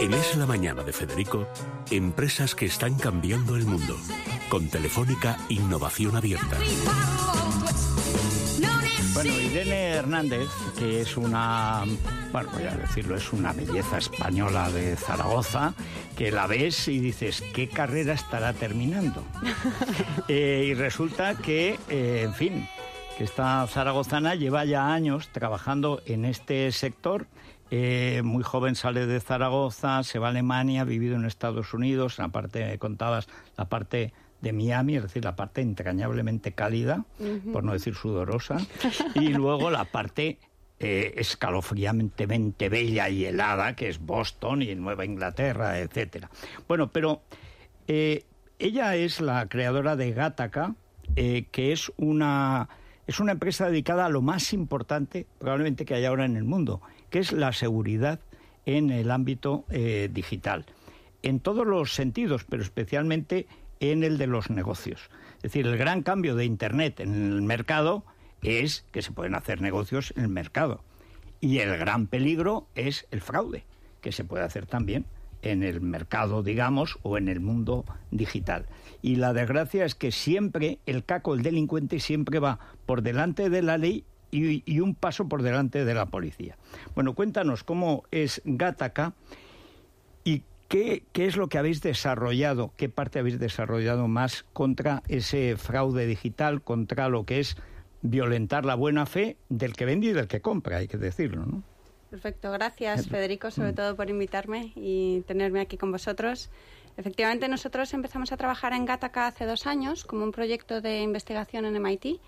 En Es la Mañana de Federico, empresas que están cambiando el mundo. Con Telefónica Innovación Abierta. Bueno, Irene Hernández, que es una, bueno, voy a decirlo, es una belleza española de Zaragoza, que la ves y dices, ¿qué carrera estará terminando? Eh, y resulta que, eh, en fin, que esta zaragozana lleva ya años trabajando en este sector. Eh, muy joven sale de Zaragoza, se va a Alemania, ha vivido en Estados Unidos, la parte, contabas, la parte de Miami, es decir, la parte entrañablemente cálida, por no decir sudorosa, y luego la parte eh, escalofriantemente bella y helada, que es Boston y Nueva Inglaterra, etcétera. Bueno, pero eh, ella es la creadora de Gattaca, eh, que es una, es una empresa dedicada a lo más importante probablemente que hay ahora en el mundo, que es la seguridad en el ámbito digital. En todos los sentidos, pero especialmente en el de los negocios. Es decir, el gran cambio de Internet en el mercado es que se pueden hacer negocios en el mercado. Y el gran peligro es el fraude, que se puede hacer también en el mercado, digamos, o en el mundo digital. Y la desgracia es que siempre el caco, el delincuente, siempre va por delante de la ley y, un paso por delante de la policía. Bueno, cuéntanos cómo es Gataca y ¿Qué, es lo que habéis desarrollado? ¿Qué parte habéis desarrollado más contra ese fraude digital, contra lo que es violentar la buena fe del que vende y del que compra, hay que decirlo, ¿no? Perfecto, gracias Federico, sobre mm. todo por invitarme y tenerme aquí con vosotros. Efectivamente, nosotros empezamos a trabajar en Gattaca hace dos años como un proyecto de investigación en MIT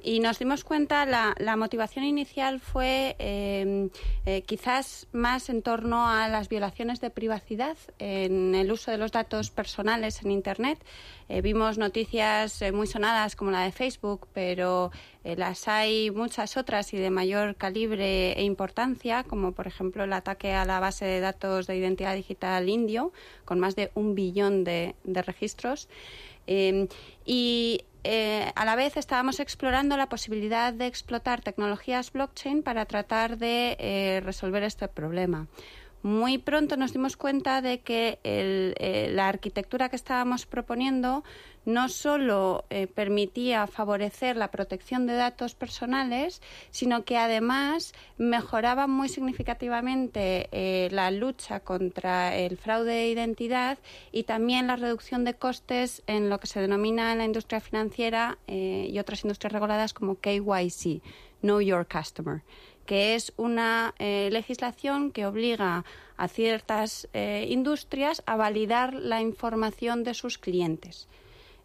y nos dimos cuenta, la, la motivación inicial fue em, eh, quizás más en torno a las violaciones de privacidad en el uso de los datos personales en Internet. Eh, vimos noticias eh, muy sonadas como la de Facebook, pero las hay muchas otras y de mayor calibre e importancia, como por ejemplo el ataque a la base de datos de identidad digital indio, con más de un billón de, de registros. Em, y eh, a la vez estábamos explorando la posibilidad de explotar tecnologías blockchain para tratar de eh, resolver este problema muy pronto nos dimos cuenta de que eh, la arquitectura que estábamos proponiendo no solo eh, permitía favorecer la protección de datos personales, sino que además mejoraba muy significativamente eh, la lucha contra el fraude de identidad y también la reducción de costes en lo que se denomina en la industria financiera y otras industrias reguladas como KYC, Know Your Customer que es una eh, legislación que obliga a ciertas eh, industrias a validar la información de sus clientes.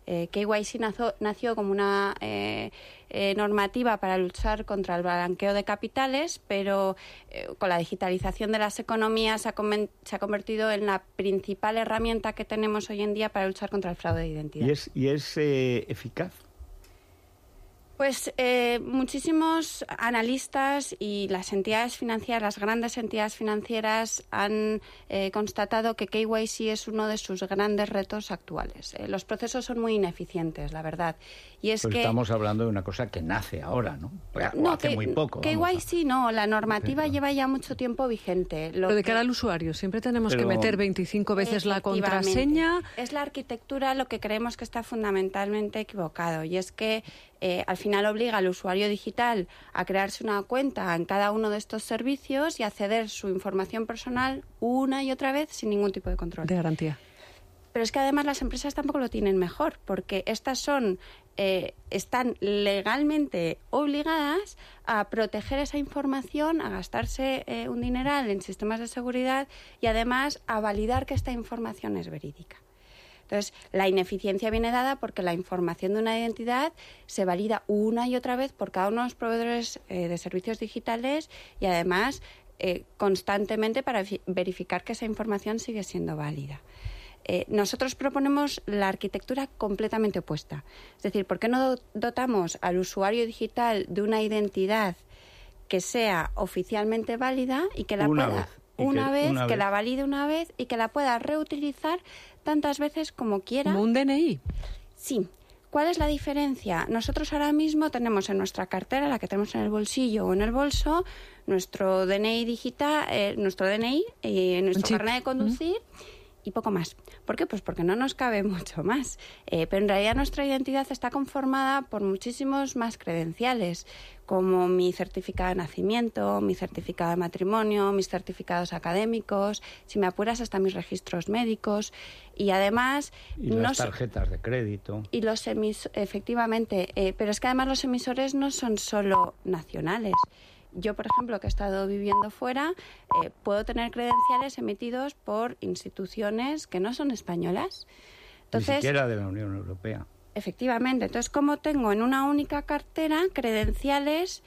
Eh, KYC nació, como una eh, normativa para luchar contra el blanqueo de capitales, pero con la digitalización de las economías se ha, se ha, convertido en la principal herramienta que tenemos hoy en día para luchar contra el fraude de identidad. ¿Y es, y es eficaz? Pues eh, muchísimos analistas y las entidades financieras, las grandes entidades financieras, han eh, constatado que KYC es uno de sus grandes retos actuales. Eh, los procesos son muy ineficientes, la verdad. Y es que estamos hablando de una cosa que nace ahora, ¿no? O hace muy poco. KYC no, la normativa lleva ya mucho tiempo vigente. Lo Pero de cara al usuario, siempre tenemos que meter 25 veces la contraseña. Es la arquitectura lo que creemos que está fundamentalmente equivocado y es que eh, al final obliga al usuario digital a crearse una cuenta en cada uno de estos servicios y acceder su información personal una y otra vez sin ningún tipo de control. De garantía. Pero es que además las empresas tampoco lo tienen mejor, porque estas son eh, están legalmente obligadas a proteger esa información, a gastarse eh, un dineral en sistemas de seguridad y además a validar que esta información es verídica. Entonces, la ineficiencia viene dada porque la información de una identidad se valida una y otra vez por cada uno de los proveedores eh, de servicios digitales y además eh, constantemente para verificar que esa información sigue siendo válida. Eh, nosotros proponemos la arquitectura completamente opuesta. Es decir, ¿por qué no dotamos al usuario digital de una identidad que sea oficialmente válida y que la pueda una, vez, que la valide una vez y que la pueda reutilizar tantas veces como quiera. un DNI? Sí. ¿Cuál es la diferencia? Nosotros ahora mismo tenemos en nuestra cartera, la que tenemos en el bolsillo o en el bolso, nuestro DNI digital, eh, nuestro DNI, y nuestro carnet de conducir y poco más. ¿Por qué? Pues porque no nos cabe mucho más. Eh, pero en realidad nuestra identidad está conformada por muchísimos más credenciales, como mi certificado de nacimiento, mi certificado de matrimonio, mis certificados académicos, si me apuras hasta mis registros médicos y además y las tarjetas de crédito y los emis efectivamente, eh, pero es que además los emisores no son solo nacionales yo, por ejemplo, que he estado viviendo fuera, eh, puedo tener credenciales emitidos por instituciones que no son españolas. Entonces, Ni siquiera de la Unión Europea. Efectivamente. Entonces, ¿cómo tengo en una única cartera credenciales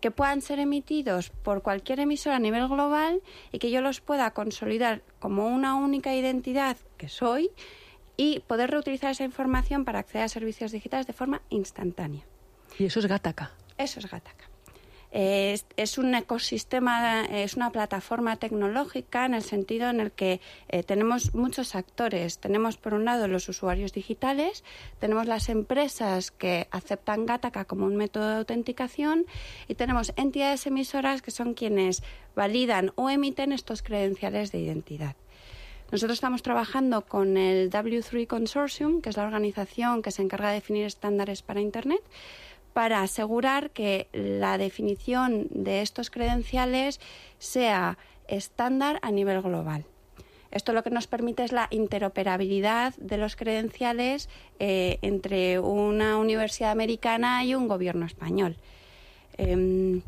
que puedan ser emitidos por cualquier emisor a nivel global y que yo los pueda consolidar como una única identidad que soy y poder reutilizar esa información para acceder a servicios digitales de forma instantánea. Y eso es Gataca. Eso es Gataca. Es, un ecosistema, es una plataforma tecnológica en el sentido en el que eh, tenemos muchos actores. Tenemos, por un lado, los usuarios digitales, tenemos las empresas que aceptan Gataca como un método de autenticación y tenemos entidades emisoras que son quienes validan o emiten estos credenciales de identidad. Nosotros estamos trabajando con el W3 Consortium, que es la organización que se encarga de definir estándares para Internet para asegurar que la definición de estos credenciales sea estándar a nivel global. Esto lo que nos permite es la interoperabilidad de los credenciales eh, entre una universidad americana y un gobierno español. Em,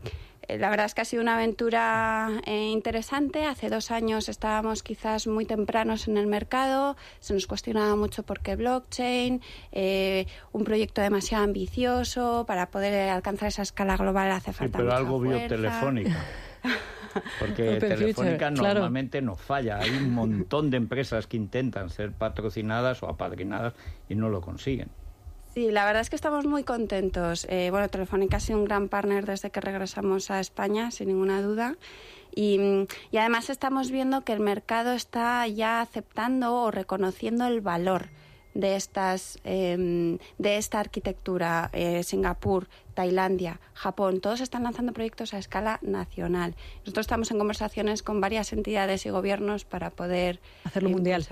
la verdad es que ha sido una aventura eh, interesante. Hace dos años estábamos quizás muy tempranos en el mercado, se nos cuestionaba mucho por qué blockchain, eh, un proyecto demasiado ambicioso para poder alcanzar esa escala global hace falta. Sí, pero algo vio Telefónica. Porque Telefónica normalmente no falla. Hay un montón de empresas que intentan ser patrocinadas o apadrinadas y no lo consiguen. Sí, la verdad es que estamos muy contentos. Eh, bueno, Telefónica ha sido un gran partner desde que regresamos a España, sin ninguna duda. Y, además estamos viendo que el mercado está ya aceptando o reconociendo el valor de estas em, de esta arquitectura eh, Singapur Tailandia Japón todos están lanzando proyectos a escala nacional nosotros estamos en conversaciones con varias entidades y gobiernos para poder hacerlo mundial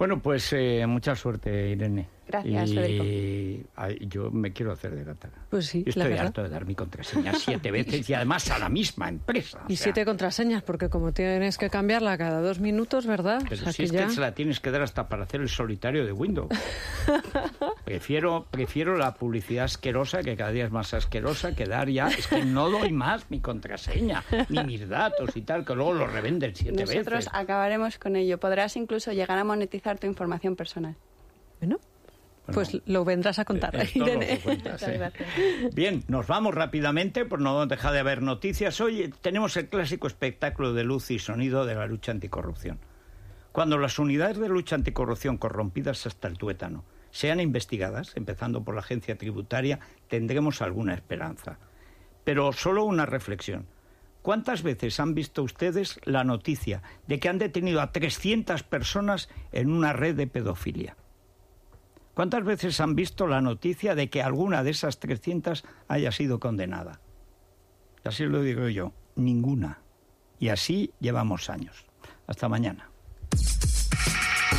bueno pues eh, mucha suerte Irene Gracias, y yo me quiero hacer de gata. Pues sí, estoy harto de dar mi contraseña siete veces y además a la misma empresa. Y siete contraseñas, porque como tienes que cambiarla cada dos minutos, ¿verdad? Pero si es que se la tienes que dar hasta para hacer el solitario de Windows. prefiero, prefiero la publicidad asquerosa, que cada día es más asquerosa, que dar ya... Es que no doy más mi contraseña, ni mis datos y tal, que luego lo revenden siete veces. Nosotros acabaremos con ello. Podrás incluso llegar a monetizar tu información personal. Bueno, pues lo vendrás a contar. Bien, nos vamos rápidamente, por no dejar de haber noticias. Hoy tenemos el clásico espectáculo de luz y sonido de la lucha anticorrupción. Cuando las unidades de lucha anticorrupción corrompidas hasta el tuétano sean investigadas, empezando por la agencia tributaria, tendremos alguna esperanza. Pero solo una reflexión. ¿Cuántas veces han visto ustedes la noticia de que han detenido a 300 personas en una red de pedofilia? ¿Cuántas veces han visto la noticia de que alguna de esas 300 haya sido condenada? Así lo digo yo, ninguna. Y así llevamos años. Hasta mañana.